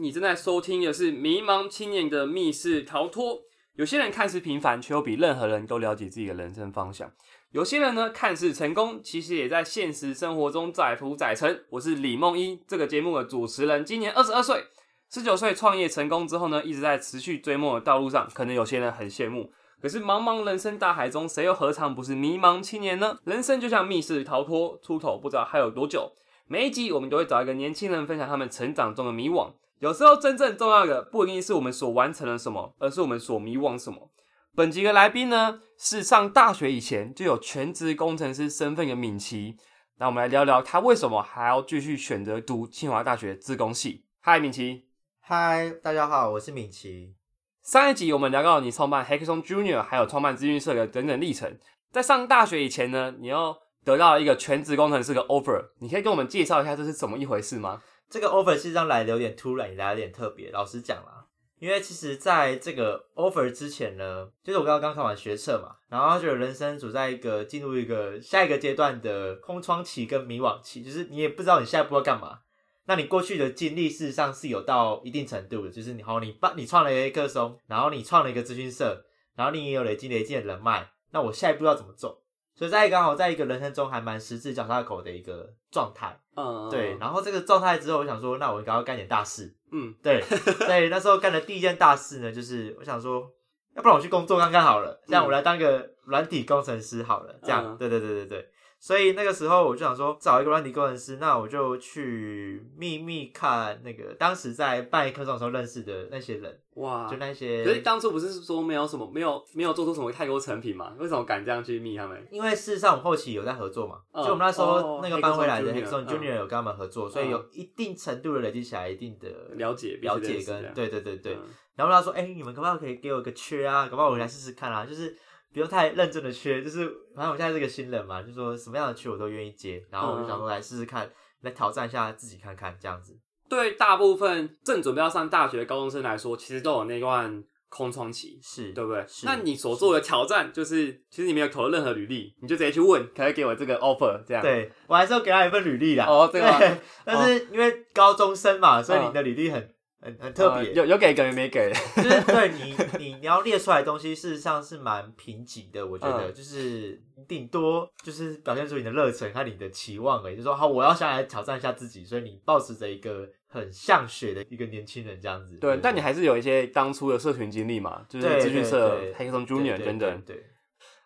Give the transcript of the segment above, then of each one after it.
你正在收听的是《迷茫青年的密室逃脱》。有些人看似平凡，却又比任何人都了解自己的人生方向；有些人呢，看似成功，其实也在现实生活中载浮载沉。我是李梦一，这个节目的主持人，今年二十二岁，十九岁创业成功之后呢，一直在持续追梦的道路上。可能有些人很羡慕，可是茫茫人生大海中，谁又何尝不是迷茫青年呢？人生就像密室逃脱，出头不知道还有多久。每一集我们都会找一个年轻人分享他们成长中的迷惘。有时候真正重要的不一定是我们所完成了什么，而是我们所迷惘什么。本集的来宾呢是上大学以前就有全职工程师身份的敏琪。那我们来聊聊他为什么还要继续选择读清华大学自工系。嗨，敏琪。嗨，大家好，我是敏琪。上一集我们聊到你创办 Hackathon Junior，还有创办资讯社的整整历程。在上大学以前呢，你要得到一个全职工程师的 offer，你可以跟我们介绍一下这是怎么一回事吗？这个 offer 实上来的有点突然，也来有点特别。老实讲啦，因为其实在这个 offer 之前呢，就是我刚刚刚考完学测嘛，然后觉得人生处在一个进入一个下一个阶段的空窗期跟迷惘期，就是你也不知道你下一步要干嘛。那你过去的经历事实上是有到一定程度的，就是你好，你办你创了一个松，然后你创了一个咨询社，然后你也有累积累积的人脉，那我下一步要怎么走？所以在刚好在一个人生中还蛮十字交叉口的一个状态，嗯，对。然后这个状态之后，我想说，那我应该要干点大事，嗯，对。所以那时候干的第一件大事呢，就是我想说，要不然我去工作看看好了，这样我来当个软体工程师好了，这样，对对对对对。所以那个时候我就想说，找一个软体工程师，那我就去秘密看那个当时在办课程时候认识的那些人，哇，就那些。可是当初不是说没有什么，没有没有做出什么太多成品嘛？为什么敢这样去密他们？因为事实上我们后期有在合作嘛，就我们那时候那个搬回来的 Hexon Junior 有跟他们合作，所以有一定程度的累积起来一定的了解、了解跟对对对对。然后他说：“哎，你们可不可以给我个缺啊？可不可以我来试试看啊？就是。”不用太认真的缺，就是反正我现在是个新人嘛，就说什么样的缺我都愿意接，然后我就想说来试试看，来挑战一下自己看看这样子。对大部分正准备要上大学的高中生来说，其实都有那段空窗期，是对不对？那你所做的挑战就是，其实你没有投任何履历，你就直接去问，可以给我这个 offer 这样。对我还是要给他一份履历的哦，对。但是因为高中生嘛，所以你的履历很。很很特别，有有给跟没给，就是对你你你要列出来的东西，事实上是蛮贫瘠的。我觉得就是顶多就是表现出你的热忱和你的期望而已。就说好，我要下来挑战一下自己，所以你保持着一个很像血的一个年轻人这样子。对，但你还是有一些当初的社群经历嘛，就是资讯社、黑松 Junior 等等。对，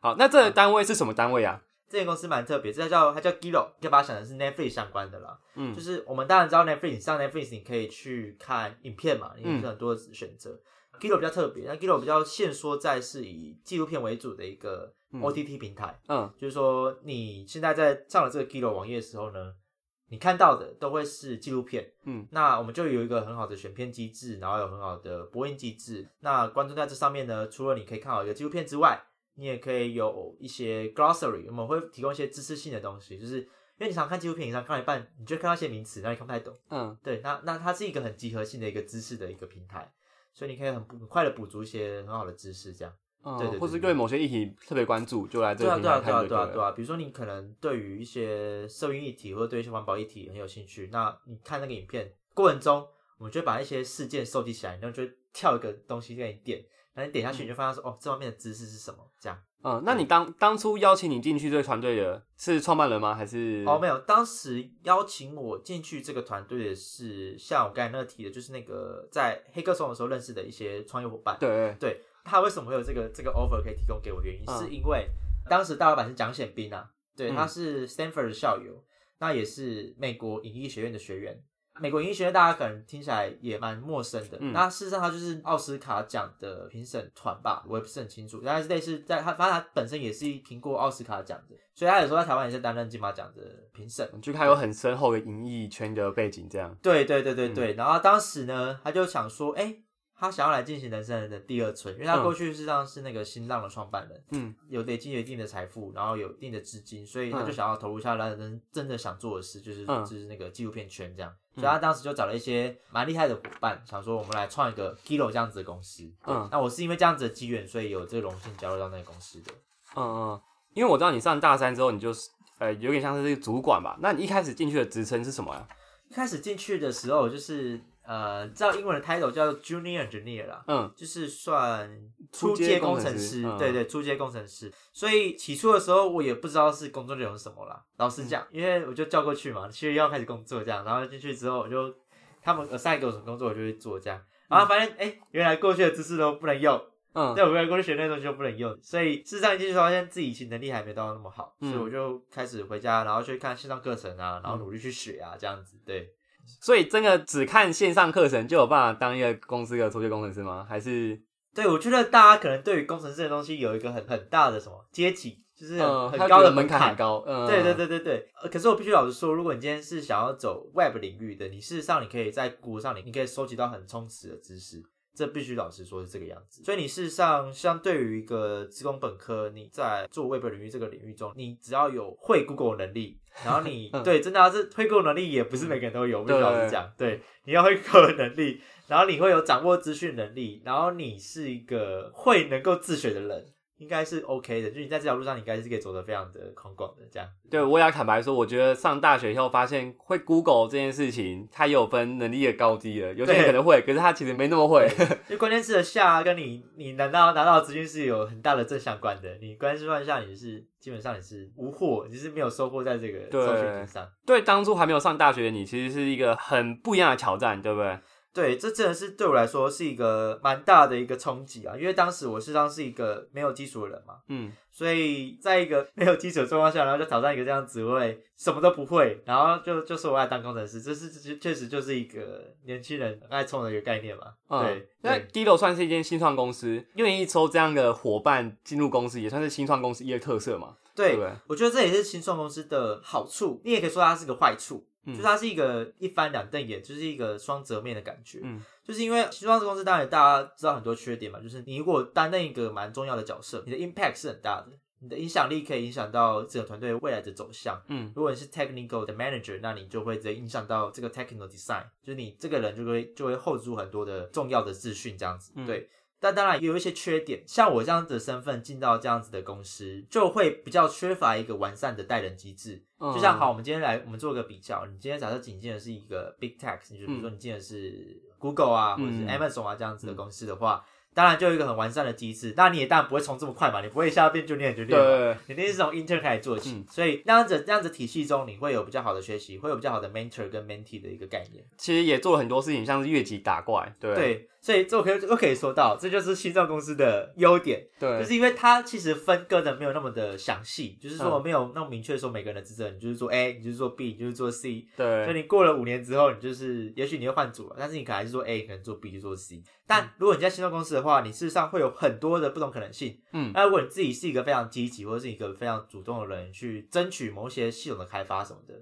好，那这个单位是什么单位啊？这间公司蛮特别，这叫它叫 Giro，可以把它想成是 Netflix 相关的啦。嗯，就是我们当然知道 Netflix 上 Netflix 你可以去看影片嘛，因为有很多选择。Giro 比较特别，那 Giro 比较限缩在是以纪录片为主的一个 OTT 平台。嗯，就是说你现在在上了这个 Giro 网页的时候呢，你看到的都会是纪录片。嗯，那我们就有一个很好的选片机制，然后有很好的播音机制。那观众在这上面呢，除了你可以看好一个纪录片之外，你也可以有一些 glossary，我们会提供一些知识性的东西，就是因为你常看纪录片，你常看一半，你就看到一些名词，那你看不太懂。嗯，对，那那它是一个很集合性的一个知识的一个平台，所以你可以很很快的补足一些很好的知识，这样。对对，或是对某些议题特别关注，就来这个平台看。对啊对啊对啊，比如说你可能对于一些社运议题或者对一些环保议题很有兴趣，那你看那个影片过程中，我们就把一些事件收集起来，然后就跳一个东西给你点。那你点下去，你就发现说，哦，这方面的知识是什么？这样。嗯，那你当当初邀请你进去这个团队的是创办人吗？还是？哦，没有，当时邀请我进去这个团队的是像我刚才那个提的，就是那个在黑客松的时候认识的一些创业伙伴。对对，他为什么会有这个这个 offer 可以提供给我？原因是因为当时大老板是蒋显斌啊，对，他是 Stanford 的校友，那也是美国影艺学院的学员。美国影艺学院大家可能听起来也蛮陌生的，那事实上他就是奥斯卡奖的评审团吧，我也不是很清楚，但是类似在他，反正他本身也是评过奥斯卡奖的，所以他有时候在台湾也是担任金马奖的评审，就他有很深厚的影艺圈的背景，这样。对对对对对，然后当时呢，他就想说，哎。他想要来进行人生的第二春，因为他过去实际上是那个新浪的创办人，嗯，有累积一定的财富，然后有一定的资金，所以他就想要投入下来人真的想做的事，就是就是那个纪录片圈这样。所以他当时就找了一些蛮厉害的伙伴，想说我们来创一个 Kilo 这样子的公司。嗯，那我是因为这样子的机缘，所以有这个荣幸加入到那个公司的。嗯嗯，因为我知道你上大三之后，你就是呃有点像是这个主管吧？那你一开始进去的职称是什么呀？一开始进去的时候就是呃，知道英文的 title 叫做 Junior Engineer 啦，嗯，就是算初初阶阶工程师，对对，初阶工程师。所以起初的时候，我也不知道是工作内容是什么啦。老实嗯讲，因为我就叫过去嘛，七月一号开始工作这样，然后进去之后，我就他们 assign 给我什么工作，我就会做这样。然后发现，哎、原来过去的知识都不能用，嗯，对，我原来过去学那些东西都不能用，所以事实上一进去发现自己其实能力还没到那么好，嗯所以我就开始回家，然后去看线上课程啊，然后努力去学啊，这样子。对，所以真的只看线上课程就有办法当一个公司的初级工程师吗？还是对，我觉得大家可能对于工程师的东西有一个很很大的什么阶级，就是很,、嗯，很高的门槛很。高，嗯，对对对对对，呃，可是我必须老实说，如果你今天是想要走 Web 领域的，你事实上你可以在 Google 上你你可以收集到很充实的知识，这必须老实说是这个样子。所以你事实上相对于一个职工本科，你在做 Web 领域这个领域中，你只要有会 Google 能力，然后你、嗯对真的啊，这会 Google 能力也不是每个人都有，我必须老实讲，对，你要会 Google 能力，然后你会有掌握资讯能力，然后你是一个会能够自学的人。应该是 OK 的，就你在这条路上，你应该是可以走得非常的宽广的这样。对，我也要坦白说，我觉得上大学以后发现会 Google 这件事情，它也有分能力的高低的。有些人可能会，可是他其实没那么会。就关键字的下跟你你难道拿到的资讯是有很大的正相关的。你关键字段下你是基本上你是无获，你是没有收获在这个对搜寻上。对当初还没有上大学的你，其实是一个很不一样的挑战，对不对？对，这真的是对我来说是一个蛮大的一个冲击啊，因为当时我事实上是一个没有基础的人嘛，嗯，所以在一个没有基础的状况下，然后就挑战一个这样的职位，什么都不会，然后就就说我要当工程师，这是这确实就是一个年轻人爱冲的一个概念嘛。嗯对，那对 Dilo 算是一间新创公司，愿意抽这样的伙伴进入公司，也算是新创公司一个特色嘛，对对，对？我觉得这也是新创公司的好处，你也可以说它是个坏处，嗯就是它是一个一翻两瞪眼，就是一个双折面的感觉。嗯，就是因为新创公司，当然大家知道很多缺点嘛，就是你如果担任一个蛮重要的角色，你的 impact 是很大的，你的影响力可以影响到整个团队未来的走向。嗯如果你是 technical 的 manager，那你就会直接影响到这个 technical design，就是你这个人就会就会 hold 住很多的重要的资讯这样子。嗯对，但当然也有一些缺点，像我这样子的身份进到这样子的公司，就会比较缺乏一个完善的带人机制。嗯就像好，我们今天来我们做个比较，你今天假设引进的是一个 big tech，你就比如说嗯你进的是 Google 啊，或者是嗯 Amazon 啊这样子的公司的话。当然就有一个很完善的机制，那你也当然不会从这么快嘛，你不会一下变就对 junior 嘛，对你一定是从 intern 开始做起，嗯所以那样子那样子体系中，你会有比较好的学习，会有比较好的 mentor 跟 mentee 的一个概念。其实也做了很多事情，像是越级打怪，对对，所以这我可以我可以说到，这就是新创公司的优点，对，就是因为它其实分割的没有那么的详细，就是说嗯。没有那么明确说每个人的职责，你就是做 A，你就是做 B，你就是做 C，对，所以你过了五年之后，你就是也许你会换组了，但是你可能还是做 A，可能做 B 就做 C。但如果你在新创公司的话，你事实上会有很多的不同可能性。嗯。那如果你自己是一个非常积极或者是一个非常主动的人，去争取某些系统的开发什么的，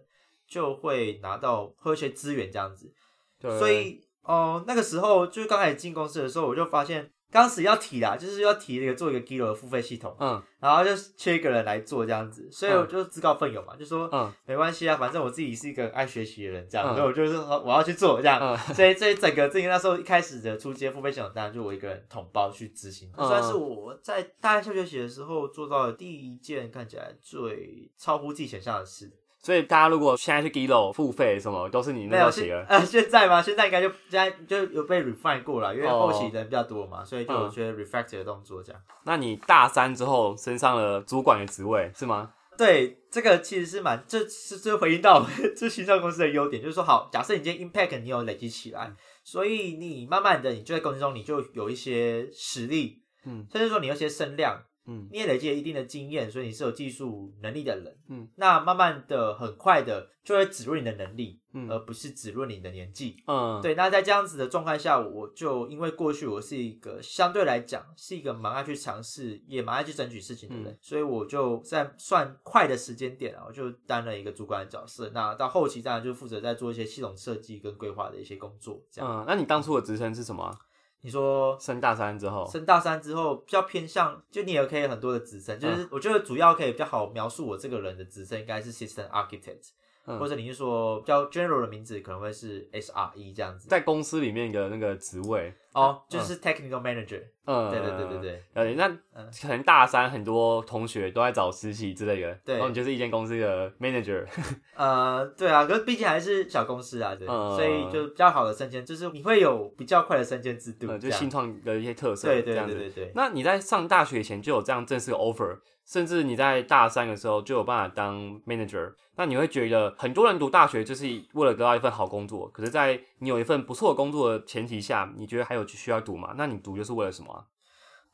就会拿到会有一些资源这样子。对。所以哦、那个时候就是刚开始进公司的时候，我就发现当时要提啦，就是要提一个做一个 Gilo 的付费系统，嗯。然后就缺一个人来做这样子，所以我就自告奋勇嘛，就说嗯。没关系啊，反正我自己是一个爱学习的人，这样，嗯。所以我就是说我要去做这样。嗯。所以，所以整个这个那时候一开始的初阶付费系统，当然就我一个人统包去执行，嗯算是我在大一下学期的时候做到的第一件看起来最超乎自己想象的事。所以大家如果现在去 Gilo 付费什么，都是你那没有现时候写的，呃，现在吗？现在应该就现在就有被 refine 过了，因为哦后期人比较多嘛，所以就有嗯些 refactor 的动作这样。那你大三之后升上了主管的职位是吗？对，这个其实是蛮，这是这回应到 这新创公司的优点，就是说，好，假设你今天 impact 你有累积起嗯来，所以你慢慢的，你就在公司中你就有一些实力，嗯甚至说你有些声量，嗯你也累积了一定的经验，所以你是有技术能力的人，嗯，那慢慢的、很快的就会指论你的能力，嗯而不是指论你的年纪。嗯，对，那在这样子的状态下，我就因为过去我是一个相对来讲是一个蛮爱去尝试，也蛮爱去争取事情的人，嗯所以我就在算快的时间点啊，我就担了一个主管的角色。那到后期当然就负责在做一些系统设计跟规划的一些工作。这样，嗯，那你当初的职称是什么啊？你说升大三之后，升大三之后比较偏向，就你也可以很多的职称，嗯就是我觉得主要可以比较好描述我这个人的职称应该是 system architect。嗯。或者你是说比较 general 的名字，可能会是 SRE 这样子。在公司里面的那个职位，哦，就是 technical manager。嗯，对对对对对，呃，那嗯。可能大三很多同学都在找实习之类的，对。然后你就是一间公司的 manager，呃，对啊，可是毕竟还是小公司啊，对，嗯所以就比较好的升迁，就是你会有比较快的升迁制度，呃，就新创的一些特色，对对。对对对。那你在上大学前就有这样正式的 offer，甚至你在大三的时候就有办法当 manager，那你会觉得很多人读大学就是为了得到一份好工作，可是，在你有一份不错的工作的前提下，你觉得还有需要读吗？那你读就是为了什么啊、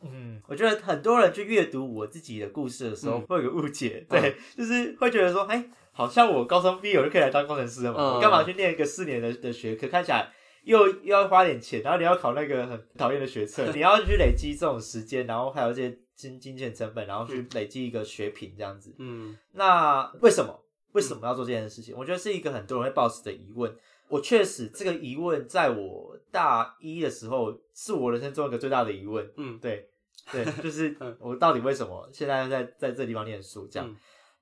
嗯，我觉得很多人去阅读我自己的故事的时候，嗯。会有个误解，对，就是会觉得说，哎、好像我高中毕业我就可以来当工程师了嘛，嗯。我干嘛去念一个四年的的学科？看起来又又要花点钱，然后你要考那个很讨厌的学测，你要去累积这种时间，然后还有一些金金钱成本，然后去累积一个学品这样子。嗯那为什么？为什么要做这件事情？我觉得是一个很多人会抱持的疑问。我确实这个疑问，在我大一的时候，是我人生中一个最大的疑问。嗯对对，就是 嗯我到底为什么现在在在这地方念书这样？嗯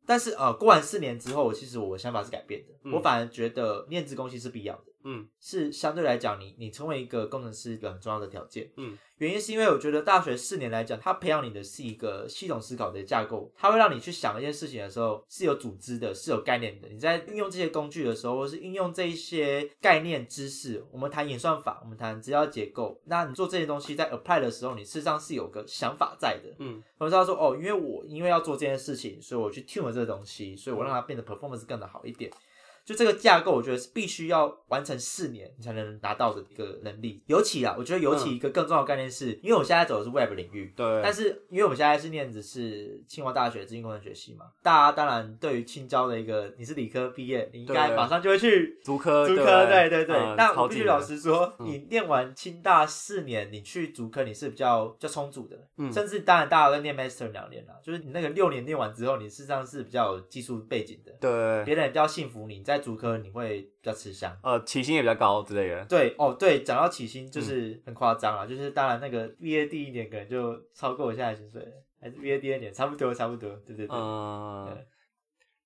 但是呃，过完四年之后，其实我想法是改变的。嗯我反而觉得念职工系是必要的，嗯是相对来讲，你你成为一个工程师一个很重要的条件。嗯原因是因为我觉得大学四年来讲，它培养你的是一个系统思考的架构，它会让你去想一件事情的时候是有组织的，是有概念的。你在运用这些工具的时候，或是运用这一些概念知识，我们谈演算法，我们谈资料结构，那你做这些东西在 apply 的时候，你事实上是有个想法在的。嗯我知道说哦，因为我因为要做这件事情，所以我去 tune 了这个东西，所以我让它变得 performance 更的好一点。就这个架构，我觉得是必须要完成四年你才能拿到的一个能力。尤其啊，我觉得尤其一个更重要的概念是，因为我现在走的是 Web 领域，对，但是因为我们现在是念的是清华大学资讯工程学系嘛，大家当然对于青交的一个你是理科毕业，你应该马上就会去足科足科，不对对对。嗯那我必须老实说，嗯。你念完清大四年，你去足科你是比较比较充足的，嗯。甚至当然大家都念 master 两年了，就是你那个六年念完之后，你事实上是比较有技术背景的，对，别人比较信服你，你在足科你会比较吃香。呃，起薪也比较高之类的。对哦，对，讲到起薪嗯就是很夸张啊，就是当然那个毕业第一年可能就超过我现在的薪水了，还是毕业第二年差不多差不多，对对对。嗯对，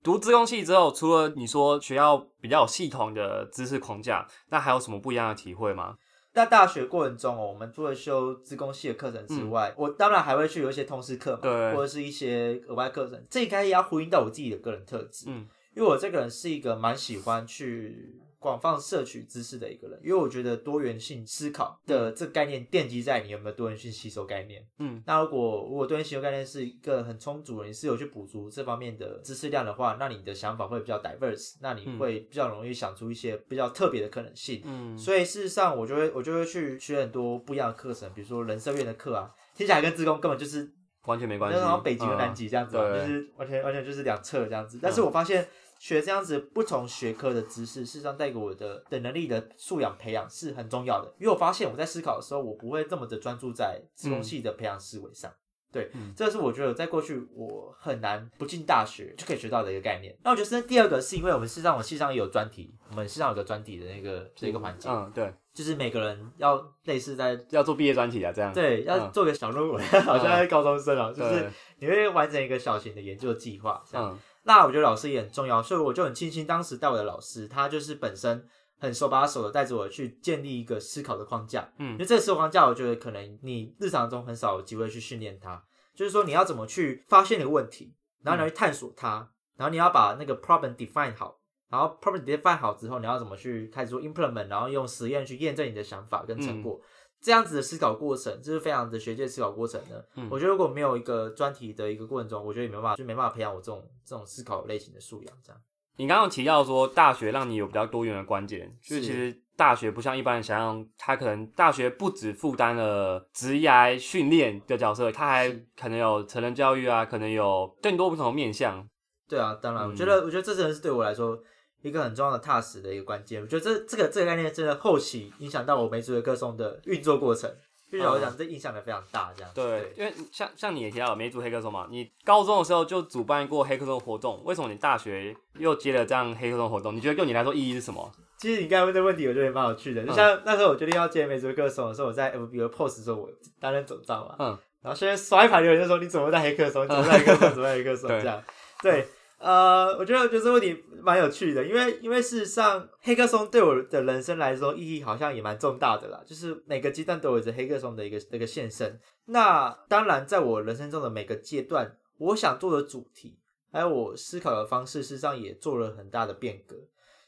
读资工系之后，除了你说学校比较有系统的知识框架，那还有什么不一样的体会吗？在大学过程中哦，我们除了修自工系的课程之外，我当然还会去有一些通识课嘛，或者是一些额外课程。这应该也要呼应到我自己的个人特质，嗯因为我这个人是一个蛮喜欢去广泛摄取知识的一个人，因为我觉得多元性思考的这个概念奠基在你有没有多元性吸收概念。嗯那如果如果多元吸收概念是一个很充足的，你是有去补足这方面的知识量的话，那你的想法会比较 diverse，那你会比较容易想出一些比较特别的可能性。嗯，所以事实上，我就会我就会去学很多不一样的课程，比如说人社院的课啊，听起来跟自工根本就是完全没关系。那种北极和南嗯极这样子就是完全完全就是两侧这样子。但是我发现学这样子不同学科的知识，事实上带给我的的能力的素养培养是很重要的，因为我发现我在思考的时候，我不会这么的专注在自工系的培养思维上。对，嗯这是我觉得在过去我很难不进大学就可以学到的一个概念。那我觉得第二个，是因为我们事实上我系上也有专题，我们系上有个专题的那个这个环节，嗯，对，就是每个人要类似在要做毕业专题啊，这样。对要嗯做个小论文，好像是高中生啊，就是对，你会完成一个小型的研究计划。这样，嗯那我觉得老师也很重要，所以我就很庆幸当时带我的老师，他就是本身很手把手的带着我去建立一个思考的框架。嗯因嗯为这个思考框架，我觉得可能你日常中很少有机会去训练它。就是说，你要怎么去发现一个问题，然后你要去探索它，然后你要把那个 problem define 好，然后 problem define 好之后，你要怎么去开始做 implement，然后用实验去验证你的想法跟成果。这样子的思考过程，这是非常的学界思考过程呢。嗯我觉得如果没有一个专题的一个过程中，我觉得也没办法，就没办法培养我这种这种思考类型的素养。这样，你刚刚提到说大学让你有比较多元的观点，就是是其实大学不像一般人想象，他可能大学不只负担了职涯训练的角色，他还可能有成人教育啊，可能有更多不同的面向。对啊，当然，嗯我觉得，我觉得这真的是对我来说一个很重要的踏实的一个关键。我觉得这这个这个概念真的后期影响到我梅竹的歌颂的运作过程，必须老实讲，这影响的非常大。这样，对，因为像像你也提到梅组黑客松嘛，你高中的时候就主办过黑客松活动，为什么你大学又接了这样黑客松活动？你觉得对你来说意义是什么？其实你刚才问这个问题，我觉得也蛮有趣的。就像那时候我决定要接梅竹的歌松的时候，我在 FB 的 post 说我担任总召嘛，嗯，然后现在刷一排留言就说你怎么在黑客松，你怎么在黑客松，怎么在黑客松 对这样，对。呃，我觉得我觉得这个问题蛮有趣的，因为因为事实上黑客松对我的人生来说意义好像也蛮重大的啦，就是每个阶段都有着黑客松的一个一个现身。那当然，在我人生中的每个阶段，我想做的主题还有我思考的方式，事实上也做了很大的变革。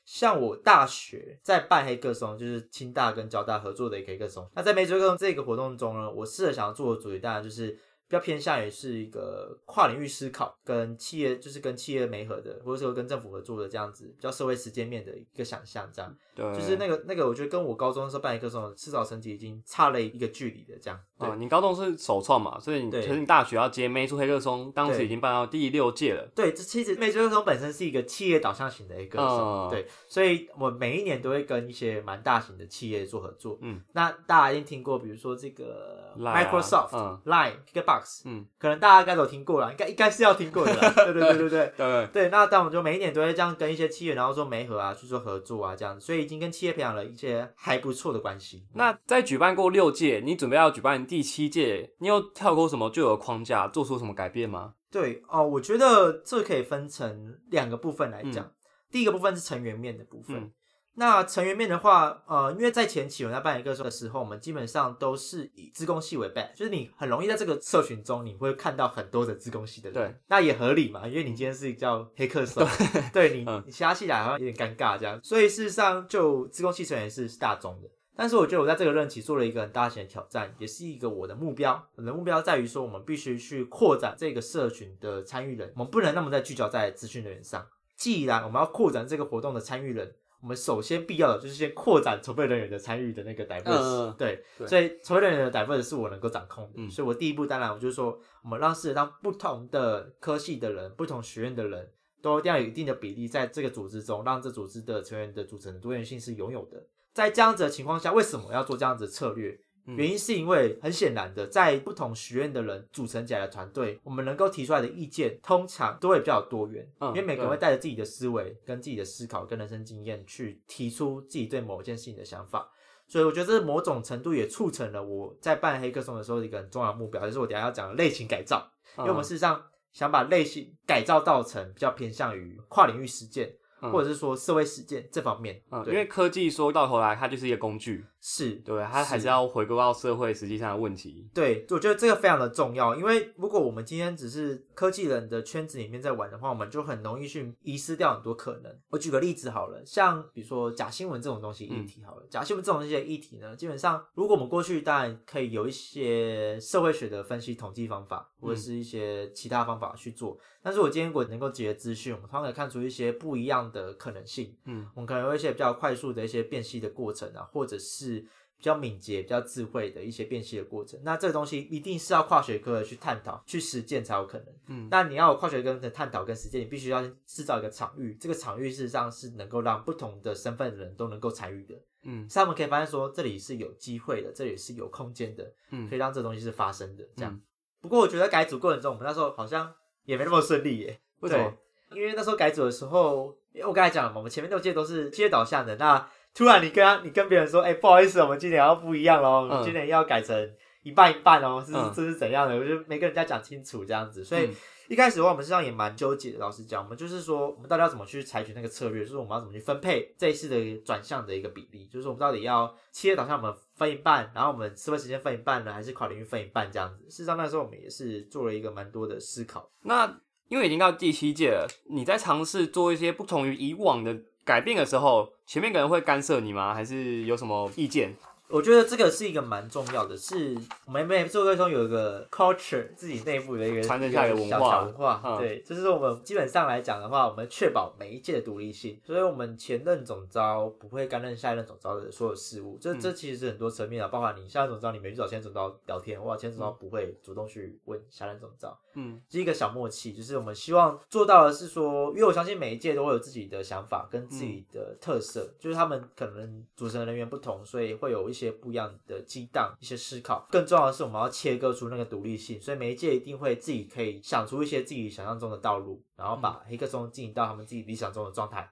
像我大学在办黑客松，就是清大跟交大合作的一个黑客松。那在美黑客松这个活动中呢，我试着想要做的主题，当然就是。比较偏向于是一个跨领域思考，跟企业就是跟企业媒合的，或者说跟政府合作的这样子，比较社会实践面的一个想象，这样。对。就是那个那个，我觉得跟我高中的时候办一个这种至少成绩已经差了一个距离的这样。啊，你高中是首创嘛，所以你其实你大学要接美术黑客松，当时已经办到第六届了。对，这其实美术黑客松本身是一个企业导向型的一个松，对，所以我每一年都会跟一些蛮大型的企业做合作。嗯。那大家一定听过，比如说这个 Microsoft、Line、KKBox，嗯，可能。大家应该都听过了，应该应该是要听过的，对对对对对 对对。那但我们就每一年都会这样跟一些企业，然后说媒合啊，去做合作啊，这样，所以已经跟企业培养了一些还不错的关系。那在举办过六届，你准备要举办第七届，你有跳过什么旧有框架，做出什么改变吗？对哦，我觉得这可以分成两个部分来讲，第一个部分是成员面的部分。那成员面的话，呃，因为在前期我在办一个的时候，我们基本上都是以自贡系为 base，就是你很容易在这个社群中，你会看到很多的自贡系的人。对，那也合理嘛，因为你今天是叫黑客手，对你，你其他系来好像有点尴尬这样。所以事实上，就自贡系成员是大众的。但是我觉得我在这个任期做了一个很大型的挑战，也是一个我的目标。我的目标在于说，我们必须去扩展这个社群的参与人，我们不能那么再聚焦在资讯人员上。既然我们要扩展这个活动的参与人。我们首先必要的就是先扩展筹备人员的参与的那个 diverse，对，所以筹备人员的 diverse 是我能够掌控的，所以我第一步当然我就是说，我们让世界上不同的科系的人、不同学院的人都一定要有一定的比例在这个组织中，让这组织的成员的组成的多元性是拥有的。在这样子的情况下，为什么要做这样子的策略？原因是因为很显然的，在不同学院的人组成起来的团队，我们能够提出来的意见通常都会比较多元，因为每个人会带着自己的思维、跟自己的思考、跟人生经验去提出自己对某件事情的想法，所以我觉得这某种程度也促成了我在办黑客松的时候一个很重要的目标，就是我等下要讲的类型改造，因为我们事实上想把类型改造到成比较偏向于跨领域实践。或者是说社会实践这方面，嗯，因为科技说到头来，它就是一个工具，是对，它还是要回归到社会实际上的问题。对，我觉得这个非常的重要，因为如果我们今天只是科技人的圈子里面在玩的话，我们就很容易去遗失掉很多可能。我举个例子好了，像比如说假新闻这种东西议题好了，假新闻这种一些议题呢，基本上如果我们过去当然可以有一些社会学的分析统计方法，或者是一些其他方法去做。但是我今天如果能够结合资讯，我们通常可以看出一些不一样的可能性。嗯，我们可能有一些比较快速的一些辨析的过程啊，或者是比较敏捷、比较智慧的一些辨析的过程。那这个东西一定是要跨学科的去探讨、去实践才有可能。嗯，那你要有跨学科的探讨跟实践，你必须要制造一个场域。这个场域事实上是能够让不同的身份的人都能够参与的。嗯，所以我们可以发现说，这里是有机会的，这里是有空间的，嗯，可以让这东西是发生的。这样。不过我觉得改组过程中，我们那时候好像。也没那么顺利耶，为什么？因为那时候改组的时候，因为我刚才讲了嘛，我们前面六届都是企业导向的，那突然你跟你跟别人说，哎，不好意思，我们今年要不一样喽，我们今年要改成一半一半哦，是这是怎样的？我就没跟人家讲清楚这样子，所以一开始的话，我们实际上也蛮纠结的。老实讲，我们就是说，我们到底要怎么去采取那个策略？就是我们要怎么去分配这一次的转向的一个比例？就是我们到底要企业导向我们分一半，然后我们社会时间分一半呢，还是跨领域分一半这样子？事实上那时候我们也是做了一个蛮多的思考。那因为已经到第七届了，你在尝试做一些不同于以往的改变的时候，前面可能会干涉你吗？还是有什么意见？我觉得这个是一个蛮重要的，是我们每做会中有一个 culture，自己内部的一个传承下来的文化。文化对，就是我们基本上来讲的话，我们确保每一届的独立性，所以我们前任总招不会干任下一任总招的所有事务。这这其实是很多层面啊，包括你下任总招你没去找前任总招聊天，哇，前任总招不会主动去问下任总招。嗯，是一个小默契，就是我们希望做到的是说，因为我相信每一届都会有自己的想法跟自己的特色，就是他们可能组成人员不同，所以会有一些不一样的激荡、一些思考。更重要的是，我们要切割出那个独立性，所以每一届一定会自己可以想出一些自己想象中的道路，然后把黑客松进行到他们自己理想中的状态。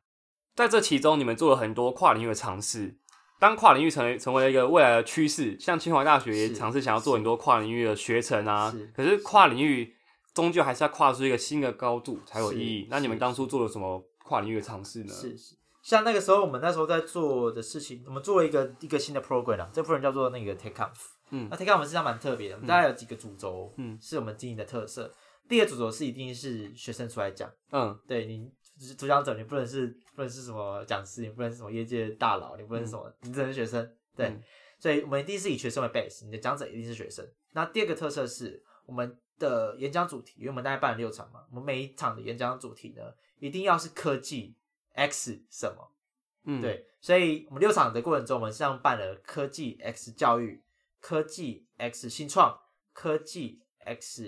在这其中，你们做了很多跨领域的尝试。当跨领域成为成为了一个未来的趋势，像清华大学也尝试想要做很多跨领域的学程啊。可是跨领域。终究还是要跨出一个新的高度才有意义。那你们当初做了什么跨领域的尝试呢？是是，像那个时候我们那时候在做的事情，我们做了一个一个新的 program 啊，这 program 叫做那个 Take Off。嗯那 Take Off 实际上蛮特别的，我们大概有几个主轴，嗯是我们经营的特色。第一个主轴是一定是学生出来讲，嗯对你主讲者，你不能是不能是什么讲师，你不能是什么业界大佬，你不能是什么，你只能是学生。对，嗯所以我们一定是以学生为 base，你的讲者一定是学生。那第二个特色是我们的演讲主题，因为我们大概办了六场嘛，我们每一场的演讲主题呢，一定要是科技 X 什么。嗯，，对，所以我们六场的过程中，我们实际上办了科技 X 教育、科技 X 新创、科技 X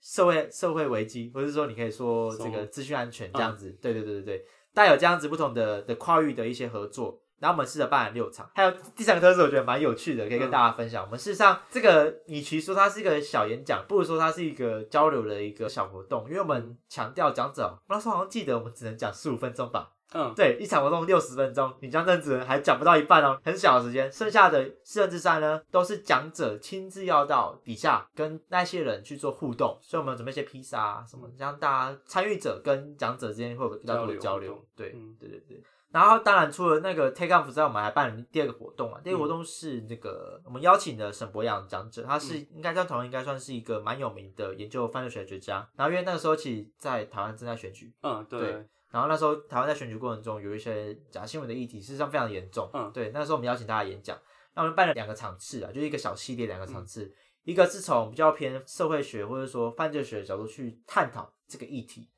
社会社会危机，或者是说你可以说这个资讯安全这样子。对对对对对，带有这样子不同的的跨域的一些合作。然后我们试着办了六场，还有第三个特色，我觉得蛮有趣的，可以跟大家分享。我们事实上这个，与其说它是一个小演讲，不如说它是一个交流的一个小活动，因为我们强调讲者，我那时候好像记得我们只能讲十五分钟吧，嗯，对，一场活动六十分钟，你讲政治还讲不到一半哦，很小的时间，剩下的四分之三呢，都是讲者亲自要到底下跟那些人去做互动，所以我们准备一些披萨啊什么，让大家参与者跟讲者之间会有比较多的交流交流。对，嗯。对对对。然后当然除了那个 Take Off 之外，我们还办了第二个活动啊。第二个活动是那个我们邀请的沈博阳讲者，他是应该在台湾应该算是一个蛮有名的研究犯罪学的学家。然后因为那个时候其实在台湾正在选举，嗯，对对，然后那时候台湾在选举过程中有一些假新闻的议题，事实上非常严重。嗯对，那时候我们邀请大家演讲，那我们办了两个场次啊，就是一个小系列两个场嗯次，一个是从比较偏社会学或者说犯罪学的角度去探讨这个议题。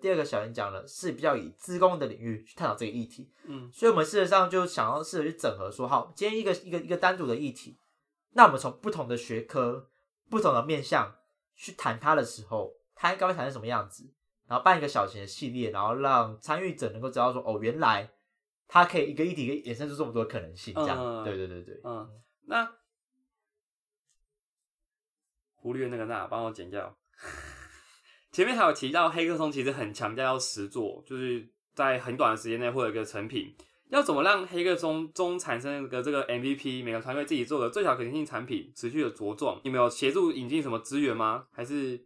第二个小演讲呢是比较以自工的领域去探讨这个议题，嗯所以我们事实上就想要试着去整合说，好，今天一个一个一个单独的议题，那我们从不同的学科、不同的面向去谈它的时候，它应该会谈成什么样子？然后办一个小型的系列，然后让参与者能够知道说，哦，原来它可以一个议题可以衍生出这么多可能性，这样。嗯对对对对，嗯，那忽略那个那，帮我剪掉。前面还有提到黑客松其实很强调要实做，就是在很短的时间内获得一个成品。要怎么让黑客松中产生一个这个 MVP，每个团队自己做的最小可行性产品持续的茁壮？你们有协助引进什么资源吗？还是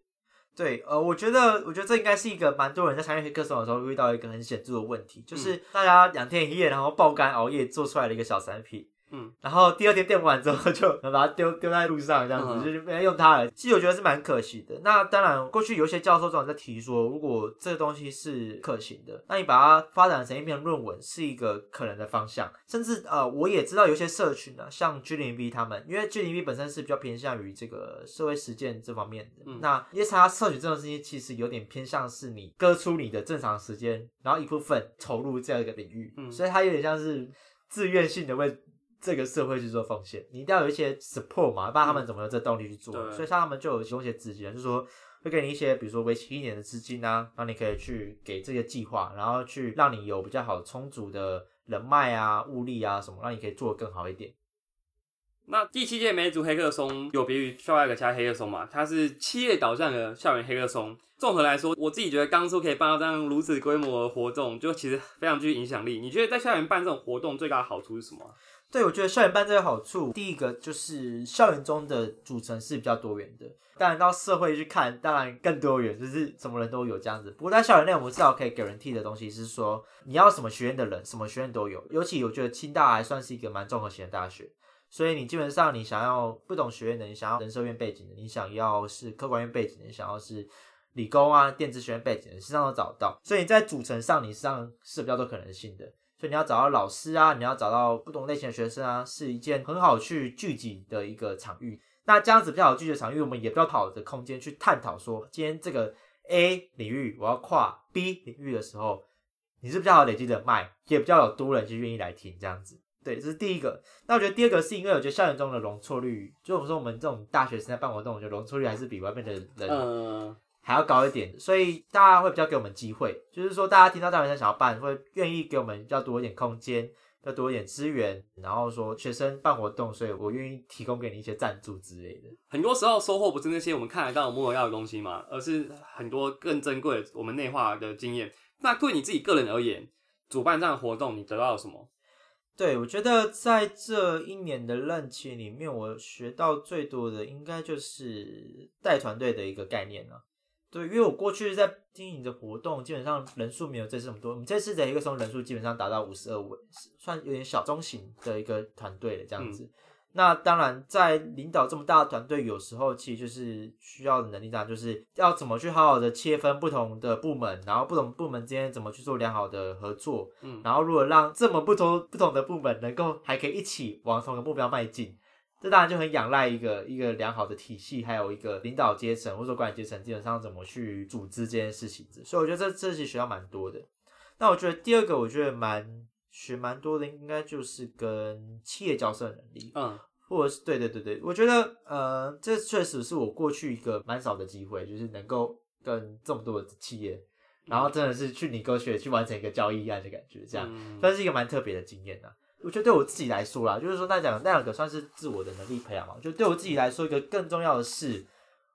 对，呃，我觉得，我觉得这应该是一个蛮多人在参与黑客松的时候遇到一个很显著的问题，就是大家两天一夜，然后爆肝熬夜做出来的一个小产品，嗯，然后第二天电完之后就把它丢丢在路上，这样子、嗯就是没人用它了。其实我觉得是蛮可惜的。那当然，过去有一些教授总在提说，如果这个东西是可行的，那你把它发展成一篇论文是一个可能的方向。甚至呃，我也知道有些社群呢、像 G 零 B 他们，因为 G 零 B 本身是比较偏向于这个社会实践这方面的。嗯那因为参加社群这种事情，其实有点偏向是你割出你的正常时间，然后一部分投入这样一个领域，嗯所以它有点像是自愿性的为这个社会去做奉献。你一定要有一些 support 嘛，不然他们怎么有这动力去做？对所以像他们就有一些资金，就是说会给你一些，比如说为期一年的资金啊，然后你可以去给这些计划，然后去让你有比较好充足的人脉啊、物力啊什么，让你可以做得更好一点。那第七届梅族黑客松有别于校外其他黑客松嘛？它是企业导向的校园黑客松。综合来说，我自己觉得当初可以办到这样如此规模的活动，就其实非常具影响力。你觉得在校园办这种活动最大的好处是什么啊？对，我觉得校园办这个好处，第一个就是校园中的组成是比较多元的。当然到社会去看，当然更多元，就是什么人都有这样子。不过在校园内，我们至少可以 guarantee 的东西是说，你要什么学院的人，什么学院都有。尤其我觉得清大还算是一个蛮综合型的大学，所以你基本上你想要不懂学院的，你想要人社院背景的，你想要是客观院背景的，你想要是理工啊、电子学院背景的，实际上都找到。所以你在组成上，你实际上是比较多可能性的。所以你要找到老师啊，你要找到不同类型的学生啊，是一件很好去聚集的一个场域。那这样子比较好聚集的场域，我们也比较好的空间去探讨说，今天这个 A 领域我要跨 B 领域的时候，你是比较好累积人脉，也比较有多人去愿意来听这样子。对，这是第一个。那我觉得第二个是因为我觉得校园中的容错率，就我们说我们这种大学生在办活动，我觉得容错率还是比外面的人，还要高一点，所以大家会比较给我们机会，就是说大家听到大学生想要办，会愿意给我们比较多一点空间，要多一点资源，然后说学生办活动，所以我愿意提供给你一些赞助之类的。很多时候收获不是那些我们看得到、摸得到的东西嘛，而是很多更珍贵的我们内化的经验。那对你自己个人而言，主办这样的活动，你得到了什么？对，我觉得在这一年的任期里面，我学到最多的应该就是带团队的一个概念了、对，因为我过去在经营的活动，基本上人数没有这次这么多。我们这次的一个松人数基本上达到五十二位，算有点小中型的一个团队了这样子。那当然，在领导这么大的团队，有时候其实就是需要的能力，当然就是要怎么去好好的切分不同的部门，然后不同部门之间怎么去做良好的合作。嗯，然后如果让这么不同不同的部门能够还可以一起往同一个目标迈进，这当然就很仰赖一个一个良好的体系，还有一个领导阶层或者说管理阶层基本上怎么去组织这件事情。所以我觉得这这些学校蛮多的。那我觉得第二个，我觉得蛮。学蛮多的，应该就是跟企业交涉能力，嗯，或者是对对对对，我觉得呃，这确实是我过去一个蛮少的机会，就是能够跟这么多的企业，然后真的是去你沟学去完成一个交易案的感觉，这样算是一个蛮特别的经验呐。我觉得对我自己来说啦，就是说那讲那两个算是自我的能力培养嘛，就对我自己来说，一个更重要的是，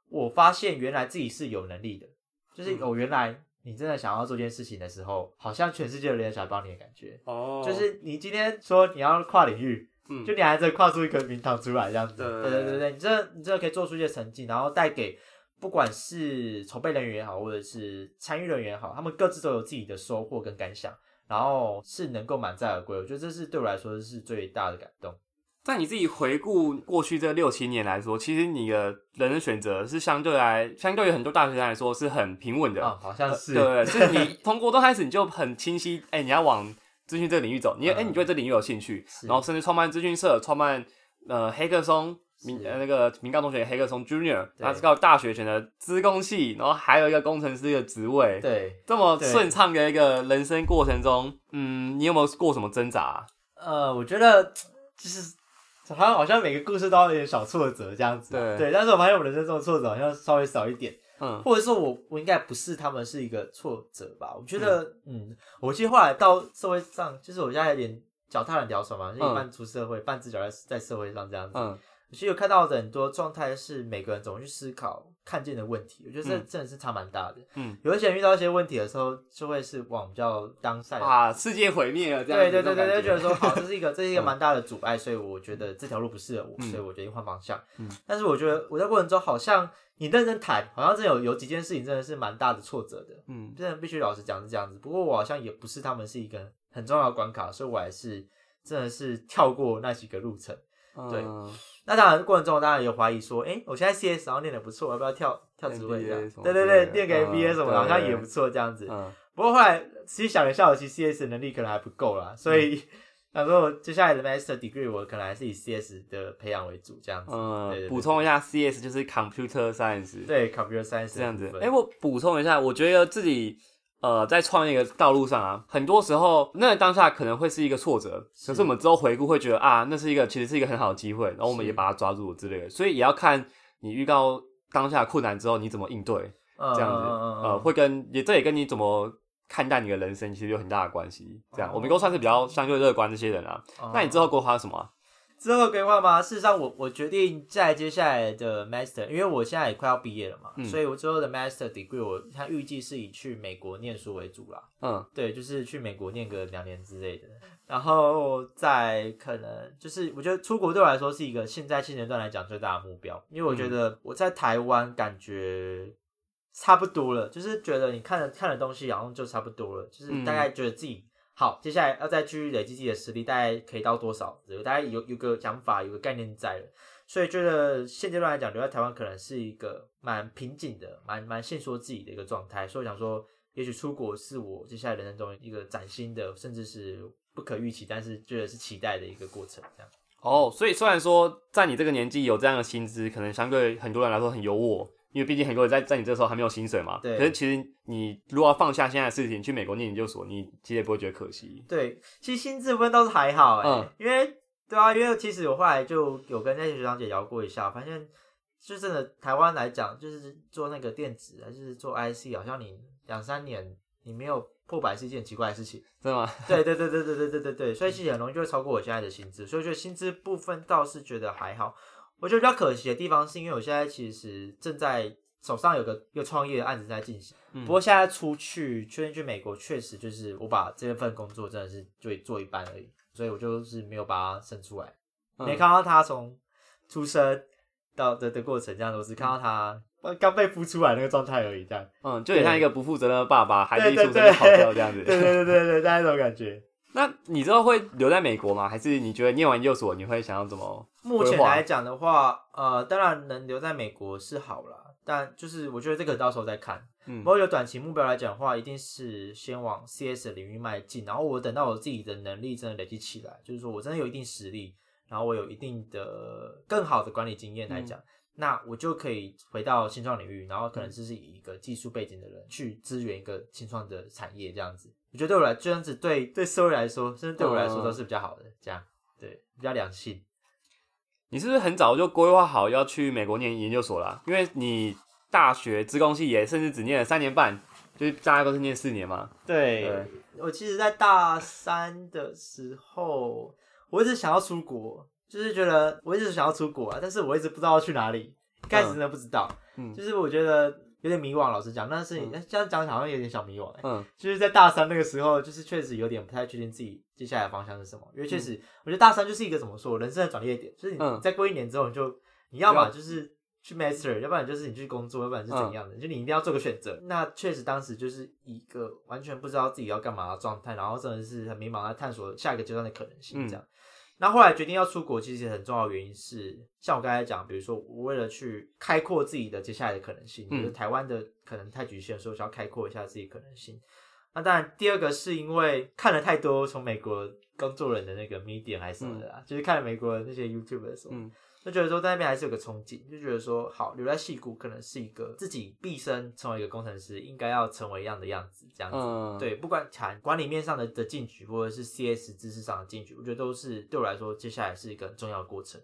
我发现原来自己是有能力的，就是我原来。你真的想要做件事情的时候，好像全世界的人想帮你的感觉。哦，就是你今天说你要跨领域，嗯，就你还在跨出一个名堂出来这样子。对对对对，你这你这可以做出一些成绩，然后带给不管是筹备人员也好，或者是参与人员也好，他们各自都有自己的收获跟感想，然后是能够满载而归。我觉得这是对我来说是最大的感动。在你自己回顾过去这六七年来说，其实你的人生选择是相对来，相对于很多大学生来说是很平稳的。啊，好像是。对，是你 从国中开始你就很清晰，哎，你要往资讯这个领域走，你哎，你对这领域有兴趣，然后甚至创办资讯社，创办呃黑客松明呃那个明高中学黑客松 Junior，他是靠大学选的资工系，然后还有一个工程师的职位。对，这么顺畅的一个人生过程中，嗯，你有没有过什么挣扎？呃，我觉得就是。好像好像每个故事都有点小挫折这样子，对对。但是我发现我人生中的挫折好像稍微少一点，嗯，或者说我我应该不是他们是一个挫折吧？我觉得，嗯，我其实后来到社会上，就是我现在有点脚踏两条船嘛，一半出社会，半只脚在在社会上这样子。嗯，其实有看到的很多状态是每个人怎么去思考。看见的问题，我觉得这真的是差蛮大的。嗯，有一些人遇到一些问题的时候，就会是往比较当赛啊，世界毁灭了这样。对对对对，就觉得说好，这是一个这是一个蛮大的阻碍，所以我觉得这条路不适合我，所以我决定换方向。嗯，但是我觉得我在过程中好像你认真谈，好像真有有几件事情真的是蛮大的挫折的。嗯，真的必须老实讲是这样子。不过我好像也不是他们是一个很重要的关卡，所以我还是真的是跳过那几个路程。对。那当然，过程中当然有怀疑说，哎，我现在 CS 然后练的不错，要不要跳跳职位这样？对对对，练个 MBA 什么好像也不错这样子。嗯。不过后来其实想一下，我其实 CS 能力可能还不够啦，所以想说我接下来的 Master Degree 我可能还是以 CS 的培养为主这样子。嗯。补充一下，CS 就是 Computer Science。对，Computer Science 这样子。哎，我补充一下，我觉得自己。呃，在创业的道路上啊，很多时候那当下可能会是一个挫折，可是我们之后回顾会觉得啊，那是一个其实是一个很好的机会，然后我们也把它抓住之类的。所以也要看你遇到当下困难之后你怎么应对，这样子呃，会跟也这也跟你怎么看待你的人生其实有很大的关系。这样，我们都算是比较相对乐观这些人啊。那你之后规划什么？之后规划吗？事实上，我我决定在接下来的 master，因为我现在也快要毕业了嘛，所以我之后的 master degree，我他预计是以去美国念书为主啦。嗯，对，就是去美国念个两年之类的，然后再可能就是我觉得出国对我来说是一个现在现阶段来讲最大的目标，因为我觉得我在台湾感觉差不多了，就是觉得你看的看的东西好像就差不多了，就是大概觉得自己。好，接下来要再继续累积自己的实力，大概可以到多少？大家有有个想法，有个概念在了，所以觉得现阶段来讲，留在台湾可能是一个蛮瓶颈的、蛮蛮限缩自己的一个状态。所以想说，也许出国是我接下来人生中一个崭新的，甚至是不可预期，但是觉得是期待的一个过程。这样哦，所以虽然说在你这个年纪有这样的薪资，可能相对很多人来说很优渥。因为毕竟很多人在在你这时候还没有薪水嘛，对。可是其实你如果要放下现在的事情去美国念研究所，你其实也不会觉得可惜。对，其实薪资部分倒是还好哎，因为对啊，因为其实我后来就有跟那些学长姐聊过一下，发现就真的台湾来讲，就是做那个电子还是做 IC，好像你两三年你没有破百是一件奇怪的事情，真的吗？对对对对对对对对对，所以其实很容易就会超过我现在的薪资，所以觉得薪资部分倒是觉得还好。我觉得比较可惜的地方，是因为我现在其实正在手上有个一个创业的案子在进行。不过现在出去，确定去美国，确实就是我把这份工作真的是就做一半而已，所以我就是没有把它生出来，没看到他从出生到的的过程，这样子我只看到他刚被孵出来那个状态而已，这样。嗯，就很像一个不负责任的爸爸，孩子一出生就跑掉这样子。对对对对对，大家那种感觉。那你之后会留在美国吗？还是你觉得念完研究所你会想要怎么？目前来讲的话，呃，当然能留在美国是好了，但就是我觉得这个到时候再看。嗯不过有短期目标来讲的话，一定是先往 CS 的领域迈进，然后我等到我自己的能力真的累积起来，就是说我真的有一定实力，然后我有一定的更好的管理经验来讲，那我就可以回到新创领域，然后可能就是以一个技术背景的人去支援一个新创的产业这样子。我觉得对我来这样子对对社会来说，甚至对我来说都是比较好的，这样对比较良性。你是不是很早就规划好要去美国念研究所啦？因为你大学资工系也甚至只念了三年半，就是大家都是念四年嘛。对对我其实，在大三的时候，我一直想要出国，就是觉得我一直想要出国啊，但是我一直不知道要去哪里。一开始真的不知道，嗯就是我觉得有点迷惘。老实讲，但是你这样讲好像有点小迷惘、欸。嗯就是在大三那个时候，就是确实有点不太确定自己接下来的方向是什么，因为确实，我觉得大三就是一个怎么说，人生的转捩点，就是你嗯再过一年之后，你就你要么就是去 master，要不然就是你去工作，要不然是怎嗯样的，就你一定要做个选择。那确实当时就是一个完全不知道自己要干嘛的状态，然后真的是很迷茫，在探索下一个阶段的可能性嗯这样。那后来决定要出国，其实很重要的原因是，像我刚才讲，比如说我为了去开阔自己的接下来的可能性，嗯就是台湾的可能太局限，所以我想要开阔一下自己可能性。那当然，第二个是因为看了太多从美国工作人的那个 media 还是什么的啦，就是看了美国的那些 YouTube 的时候，嗯就觉得说在那边还是有个憧憬，就觉得说好留在戏谷可能是一个自己毕生成为一个工程师应该要成为一样的样子，这样子。嗯，对，不管谈管理面上的的进取，或者是 CS 知识上的进取，我觉得都是对我来说，接下来是一个很重要的过程。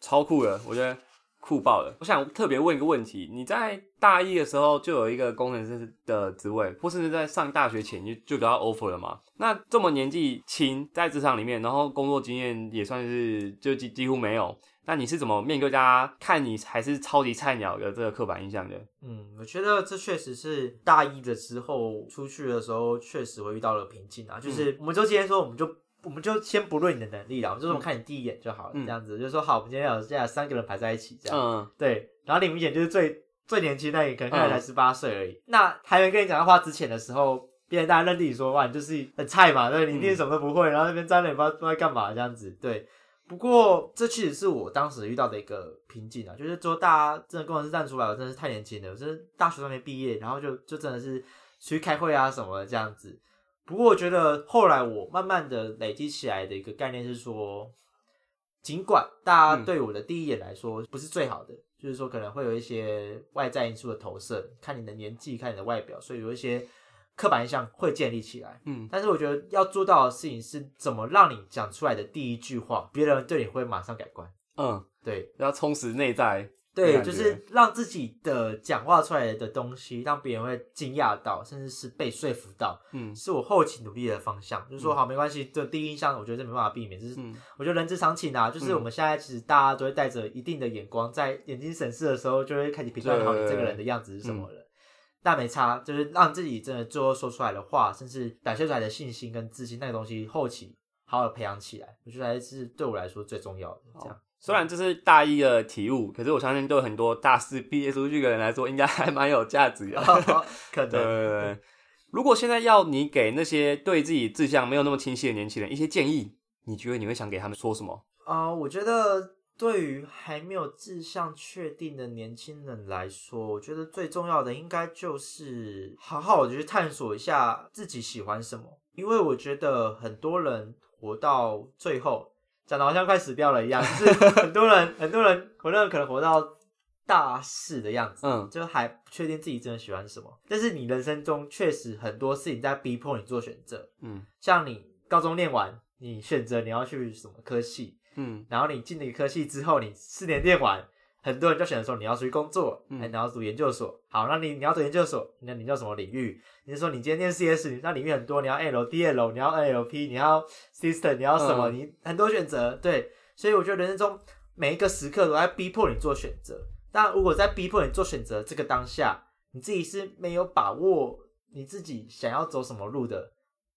超酷的，我觉得酷爆了。我想特别问一个问题：你在大一的时候就有一个工程师的职位，或甚至在上大学前就就得到 offer 了吗？那这么年纪轻，在职场里面，然后工作经验也算是就几几乎没有，那你是怎么面对大家看你还是超级菜鸟的这个刻板印象的？嗯，我觉得这确实是大一的时候出去的时候，确实会遇到了瓶颈啊。就是我们就今天说，我们就我们就先不论你的能力啦，我们就说看你第一眼就好了，嗯这样子就是说好，我们今天有现在三个人排在一起，这样、嗯对。然后你明显就是最最年轻那一个，可能看起来才嗯十八岁而已。那还没跟你讲到话之前的时候，别人大家认定你说哇，你就是很菜嘛，对，你一定什么都不会，然后那边沾了也不知道不知道干嘛这样子，对。不过这其实是我当时遇到的一个瓶颈啊，就是说大家真的工程师站出来，我真的是太年轻了，我真的大学都没毕业，然后就就真的是出去开会啊什么的这样子。不过我觉得后来我慢慢的累积起来的一个概念是说，尽管大家对我的第一眼来说不是最好的，就是说可能会有一些外在因素的投射，看你的年纪，看你的外表，所以有一些刻板印象会建立起来。嗯但是我觉得要做到的事情是怎么让你讲出来的第一句话，别人对你会马上改观。嗯，对要充实内在。对，就是让自己的讲话出来的东西，让别人会惊讶到，甚至是被说服到，嗯是我后期努力的方向。就是说，好，没关系，这第一印象，我觉得这没办法避免，就是嗯我觉得人之常情啊。就是我们现在其实大家都会带着一定的眼光，在眼睛审视的时候，就会开始评断好你这个人的样子是什么了。但没差，就是让自己真的最后说出来的话，甚至展现出来的信心跟自信，那个东西后期好好培养起来，我觉得还是对我来说最重要的。这样，虽然这是大一的体悟，可是我相信对很多大四毕业出去的人来说，应该还蛮有价值的。可能对。如果现在要你给那些对自己志向没有那么清晰的年轻人一些建议，你觉得你会想给他们说什么？啊、我觉得对于还没有志向确定的年轻人来说，我觉得最重要的应该就是好好的去探索一下自己喜欢什么，因为我觉得很多人活到最后，讲的好像快死掉了一样，就是 很多人很多人可能可能活到大四的样子，嗯就还不确定自己真的喜欢什么，但是你人生中确实很多事情在逼迫你做选择，嗯像你高中念完，你选择你要去什么科系。嗯然后你进了一个科系之后，你四年念完，很多人就选择说你要出去工作，嗯哎、你要读研究所。好，那你你要读研究所，那你要什么领域？你是说你今天念 CS，那领域很多，你要 L、DL，你要 NLP，你要 System，你要什么？嗯你很多选择。对，所以我觉得人生中每一个时刻都在逼迫你做选择。但如果在逼迫你做选择这个当下，你自己是没有把握你自己想要走什么路的，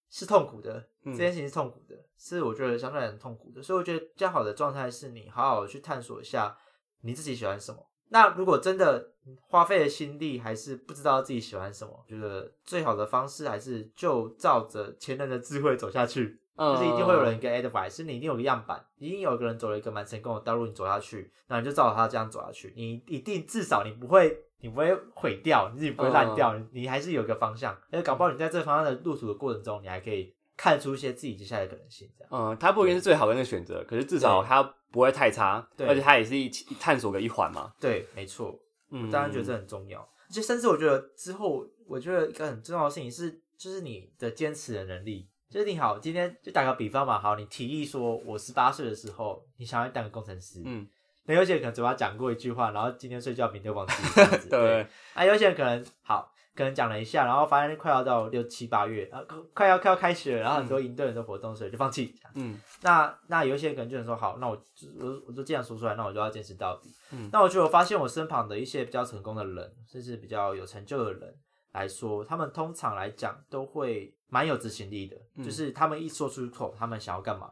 是痛苦的。嗯这件事情是痛苦的，是我觉得相对很痛苦的。所以我觉得比较好的状态是你好好的去探索一下你自己喜欢什么。那如果真的花费了心力，还是不知道自己喜欢什么，觉得最好的方式还是就照着前人的智慧走下去。嗯就是一定会有人给 advice，你一定有个样板，一定有一个人走了一个蛮成功的道路，你走下去，那你就照着他这样走下去，你一定至少你不会，你不会毁掉，你自己不会烂掉，你还是有一个方向，而且搞不好你在这方向的路途的过程中，你还可以看出一些自己接下来的可能性，这样。嗯，它不一定是最好的那个选择，可是至少对它不会太差，对而且它也是一起探索的一环嘛。对，没错，嗯，当然觉得这很重要。而且甚至我觉得之后，我觉得一个很重要的事情是，就是你的坚持的能力。就是你好，今天就打个比方嘛，好，你提议说，我十八岁的时候，你想要当个工程师，嗯，那有些人可能嘴巴讲过一句话，然后今天睡觉，明天忘记这样子。对，啊，有些人可能好，可能讲了一下，然后发现快要到六七八月，啊，快快要快要开学了，然后很多营队很多活动，所以就放弃。嗯那那有一些人可能就能说，好，那我就我我就这样说出来，那我就要坚持到底。嗯那我觉得我发现我身旁的一些比较成功的人，甚至比较有成就的人来说，他们通常来讲都会蛮有执行力的，嗯就是他们一说出口，他们想要干嘛，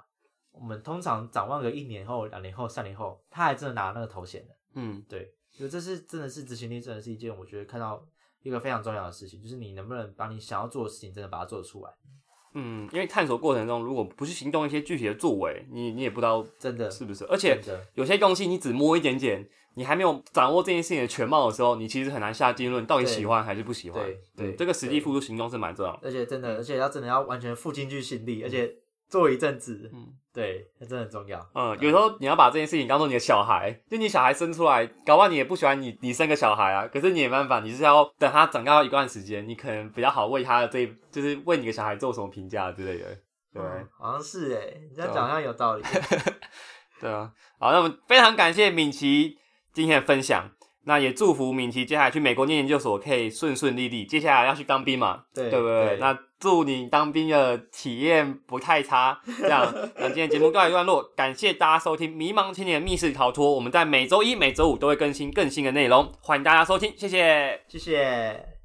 我们通常展望个一年后、两年后、三年后，他还真的拿那个头衔的。嗯对，所以这是真的是执行力，真的是一件我觉得看到一个非常重要的事情，就是你能不能把你想要做的事情真的把它做出来，嗯，因为探索过程中，如果不去行动一些具体的作为，你你也不知道真的，是不是。而且有些东西你只摸一点点，你还没有掌握这件事情的全貌的时候，你其实很难下定论，到底喜欢还是不喜欢。对对这个实际付出行动是蛮重要的。而且真的，而且要真的要完全付进去心力，而且做一阵子，嗯对，那真的很重要。嗯，有时候你要把这件事情当做你的小孩，就你小孩生出来，搞不好你也不喜欢你你生个小孩啊，可是你也没办法，你是要等他长大一段时间，你可能比较好为他的这，就是为你的小孩做什么评价之类的。对，嗯好像是哎，你这样讲好像有道理。对啊，好，那我们非常感谢敏琪今天的分享，那也祝福敏琪接下来去美国念研究所可以顺顺利利，接下来要去当兵嘛，对对不对？对那祝你当兵的体验不太差。这样，那今天节目告一段落，感谢大家收听《迷茫青年密室逃脱》，我们在每周一、每周五都会更新更新的内容，欢迎大家收听，谢谢。谢谢。